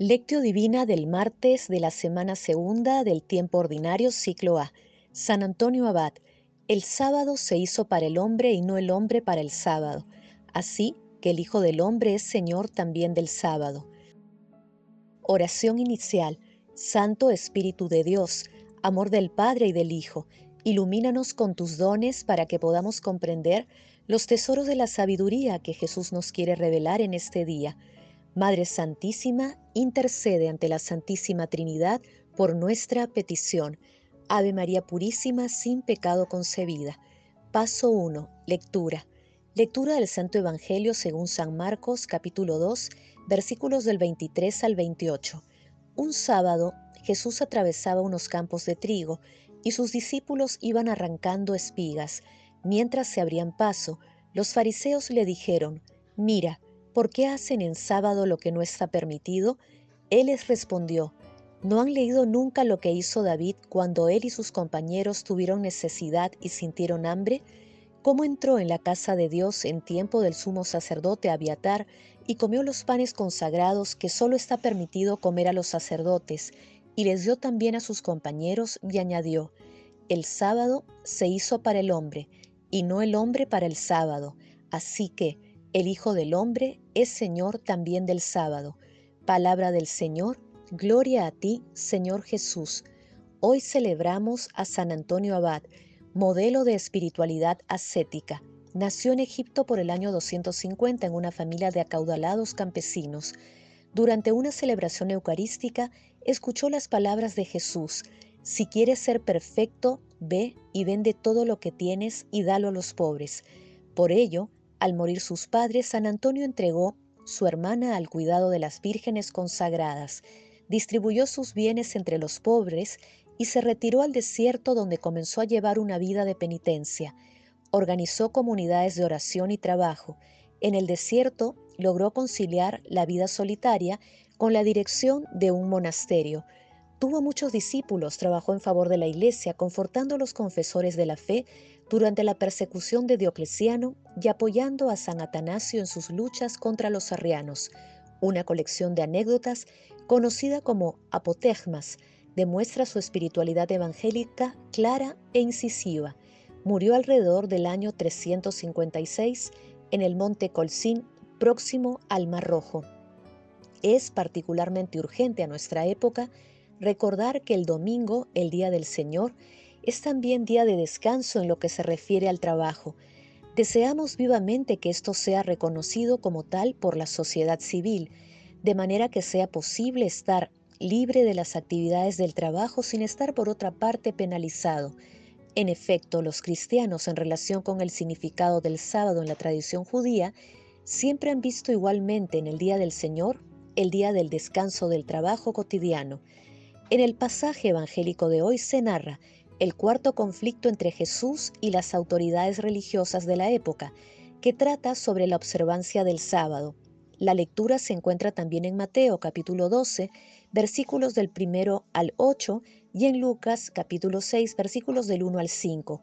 Lectio Divina del martes de la semana segunda del tiempo ordinario, ciclo A. San Antonio Abad. El sábado se hizo para el hombre y no el hombre para el sábado. Así que el Hijo del Hombre es Señor también del sábado. Oración inicial. Santo Espíritu de Dios, amor del Padre y del Hijo, ilumínanos con tus dones para que podamos comprender los tesoros de la sabiduría que Jesús nos quiere revelar en este día. Madre Santísima, intercede ante la Santísima Trinidad por nuestra petición. Ave María Purísima, sin pecado concebida. Paso 1. Lectura. Lectura del Santo Evangelio según San Marcos, capítulo 2, versículos del 23 al 28. Un sábado, Jesús atravesaba unos campos de trigo y sus discípulos iban arrancando espigas. Mientras se abrían paso, los fariseos le dijeron, Mira, ¿por qué hacen en sábado lo que no está permitido? Él les respondió, ¿no han leído nunca lo que hizo David cuando él y sus compañeros tuvieron necesidad y sintieron hambre? cómo entró en la casa de Dios en tiempo del sumo sacerdote Abiatar y comió los panes consagrados que solo está permitido comer a los sacerdotes, y les dio también a sus compañeros y añadió, el sábado se hizo para el hombre, y no el hombre para el sábado, así que el Hijo del Hombre es Señor también del sábado. Palabra del Señor, gloria a ti, Señor Jesús. Hoy celebramos a San Antonio Abad, modelo de espiritualidad ascética. Nació en Egipto por el año 250 en una familia de acaudalados campesinos. Durante una celebración eucarística, escuchó las palabras de Jesús, Si quieres ser perfecto, ve y vende todo lo que tienes y dalo a los pobres. Por ello, al morir sus padres, San Antonio entregó su hermana al cuidado de las vírgenes consagradas, distribuyó sus bienes entre los pobres y se retiró al desierto donde comenzó a llevar una vida de penitencia. Organizó comunidades de oración y trabajo. En el desierto logró conciliar la vida solitaria con la dirección de un monasterio. Tuvo muchos discípulos, trabajó en favor de la iglesia, confortando a los confesores de la fe durante la persecución de Diocleciano y apoyando a San Atanasio en sus luchas contra los arrianos. Una colección de anécdotas conocida como apotegmas demuestra su espiritualidad evangélica clara e incisiva. Murió alrededor del año 356 en el monte Colcín, próximo al Mar Rojo. Es particularmente urgente a nuestra época recordar que el domingo, el Día del Señor, es también día de descanso en lo que se refiere al trabajo. Deseamos vivamente que esto sea reconocido como tal por la sociedad civil, de manera que sea posible estar libre de las actividades del trabajo sin estar por otra parte penalizado. En efecto, los cristianos en relación con el significado del sábado en la tradición judía siempre han visto igualmente en el día del Señor el día del descanso del trabajo cotidiano. En el pasaje evangélico de hoy se narra el cuarto conflicto entre Jesús y las autoridades religiosas de la época, que trata sobre la observancia del sábado. La lectura se encuentra también en Mateo capítulo 12, versículos del primero al 8 y en Lucas capítulo 6 versículos del 1 al 5.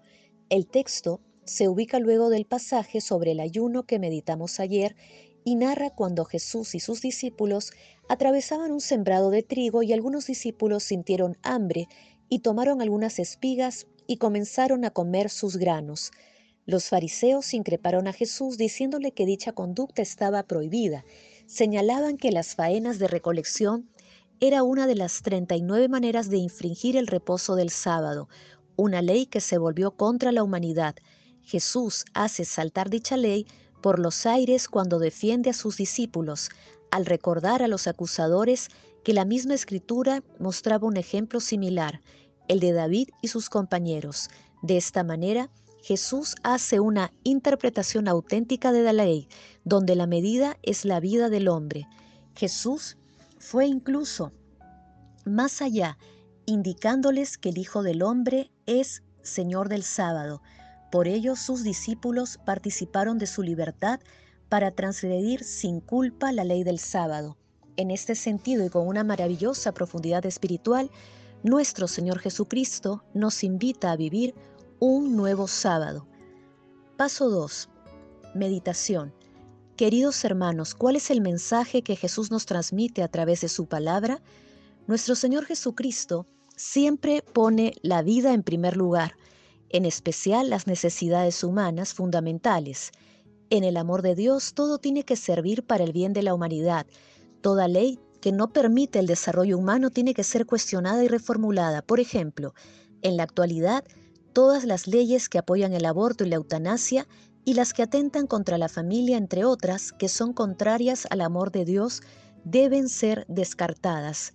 El texto se ubica luego del pasaje sobre el ayuno que meditamos ayer y narra cuando Jesús y sus discípulos atravesaban un sembrado de trigo y algunos discípulos sintieron hambre y tomaron algunas espigas y comenzaron a comer sus granos. Los fariseos increparon a Jesús diciéndole que dicha conducta estaba prohibida. Señalaban que las faenas de recolección era una de las 39 maneras de infringir el reposo del sábado, una ley que se volvió contra la humanidad. Jesús hace saltar dicha ley por los aires cuando defiende a sus discípulos, al recordar a los acusadores que la misma escritura mostraba un ejemplo similar, el de David y sus compañeros. De esta manera, Jesús hace una interpretación auténtica de la ley, donde la medida es la vida del hombre. Jesús fue incluso más allá, indicándoles que el Hijo del Hombre es Señor del sábado. Por ello sus discípulos participaron de su libertad para transgredir sin culpa la ley del sábado. En este sentido y con una maravillosa profundidad espiritual, nuestro Señor Jesucristo nos invita a vivir un nuevo sábado. Paso 2. Meditación. Queridos hermanos, ¿cuál es el mensaje que Jesús nos transmite a través de su palabra? Nuestro Señor Jesucristo siempre pone la vida en primer lugar, en especial las necesidades humanas fundamentales. En el amor de Dios todo tiene que servir para el bien de la humanidad. Toda ley que no permite el desarrollo humano tiene que ser cuestionada y reformulada. Por ejemplo, en la actualidad, todas las leyes que apoyan el aborto y la eutanasia y las que atentan contra la familia, entre otras, que son contrarias al amor de Dios, deben ser descartadas.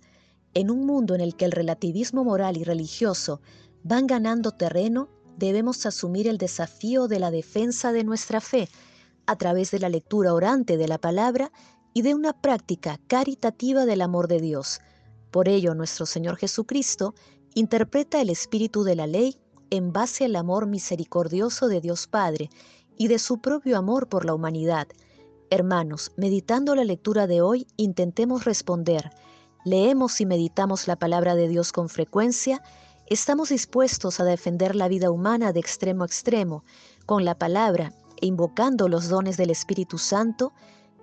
En un mundo en el que el relativismo moral y religioso van ganando terreno, debemos asumir el desafío de la defensa de nuestra fe a través de la lectura orante de la palabra y de una práctica caritativa del amor de Dios. Por ello, nuestro Señor Jesucristo interpreta el espíritu de la ley en base al amor misericordioso de Dios Padre y de su propio amor por la humanidad. Hermanos, meditando la lectura de hoy, intentemos responder. ¿Leemos y meditamos la palabra de Dios con frecuencia? ¿Estamos dispuestos a defender la vida humana de extremo a extremo con la palabra e invocando los dones del Espíritu Santo?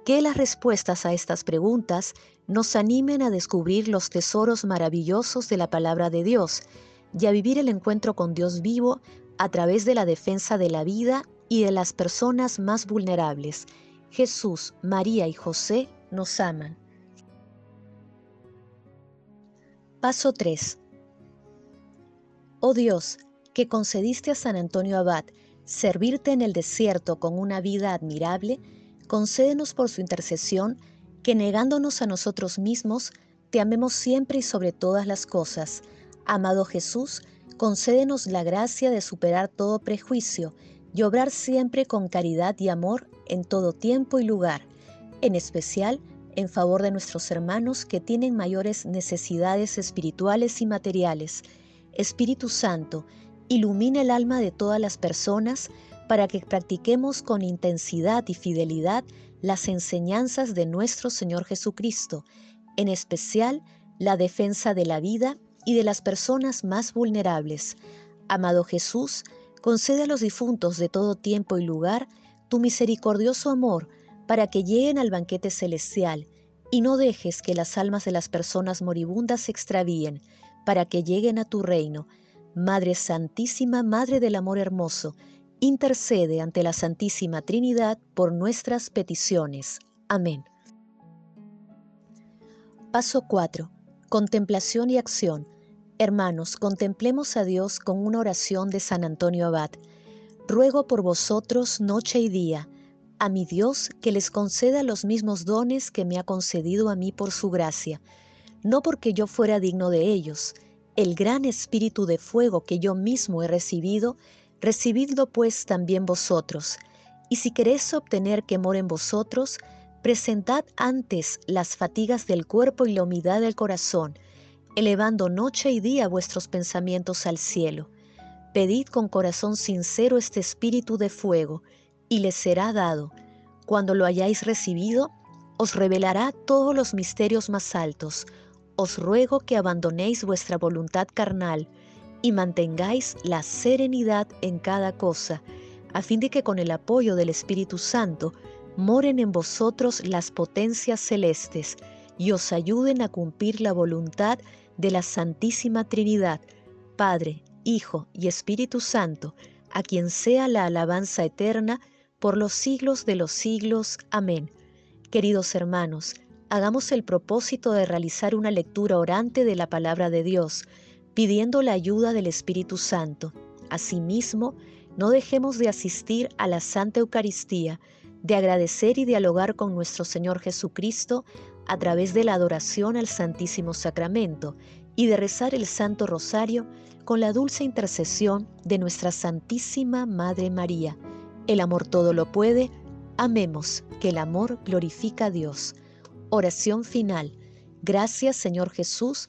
Que las respuestas a estas preguntas nos animen a descubrir los tesoros maravillosos de la palabra de Dios y a vivir el encuentro con Dios vivo a través de la defensa de la vida y de las personas más vulnerables. Jesús, María y José nos aman. Paso 3. Oh Dios, que concediste a San Antonio Abad servirte en el desierto con una vida admirable, concédenos por su intercesión que negándonos a nosotros mismos, te amemos siempre y sobre todas las cosas. Amado Jesús, concédenos la gracia de superar todo prejuicio y obrar siempre con caridad y amor en todo tiempo y lugar, en especial en favor de nuestros hermanos que tienen mayores necesidades espirituales y materiales. Espíritu Santo, ilumina el alma de todas las personas para que practiquemos con intensidad y fidelidad las enseñanzas de nuestro Señor Jesucristo, en especial la defensa de la vida y de las personas más vulnerables. Amado Jesús, Concede a los difuntos de todo tiempo y lugar tu misericordioso amor para que lleguen al banquete celestial y no dejes que las almas de las personas moribundas se extravíen para que lleguen a tu reino. Madre Santísima, Madre del Amor Hermoso, intercede ante la Santísima Trinidad por nuestras peticiones. Amén. Paso 4. Contemplación y acción Hermanos, contemplemos a Dios con una oración de San Antonio Abad. Ruego por vosotros noche y día, a mi Dios que les conceda los mismos dones que me ha concedido a mí por su gracia, no porque yo fuera digno de ellos. El gran espíritu de fuego que yo mismo he recibido, recibidlo pues también vosotros. Y si queréis obtener que more en vosotros, presentad antes las fatigas del cuerpo y la humildad del corazón, elevando noche y día vuestros pensamientos al cielo. Pedid con corazón sincero este espíritu de fuego, y les será dado. Cuando lo hayáis recibido, os revelará todos los misterios más altos. Os ruego que abandonéis vuestra voluntad carnal y mantengáis la serenidad en cada cosa, a fin de que con el apoyo del Espíritu Santo moren en vosotros las potencias celestes y os ayuden a cumplir la voluntad de la Santísima Trinidad, Padre, Hijo y Espíritu Santo, a quien sea la alabanza eterna por los siglos de los siglos. Amén. Queridos hermanos, hagamos el propósito de realizar una lectura orante de la palabra de Dios, pidiendo la ayuda del Espíritu Santo. Asimismo, no dejemos de asistir a la Santa Eucaristía, de agradecer y dialogar con nuestro Señor Jesucristo a través de la adoración al Santísimo Sacramento y de rezar el Santo Rosario con la dulce intercesión de nuestra Santísima Madre María. El amor todo lo puede, amemos, que el amor glorifica a Dios. Oración final. Gracias Señor Jesús,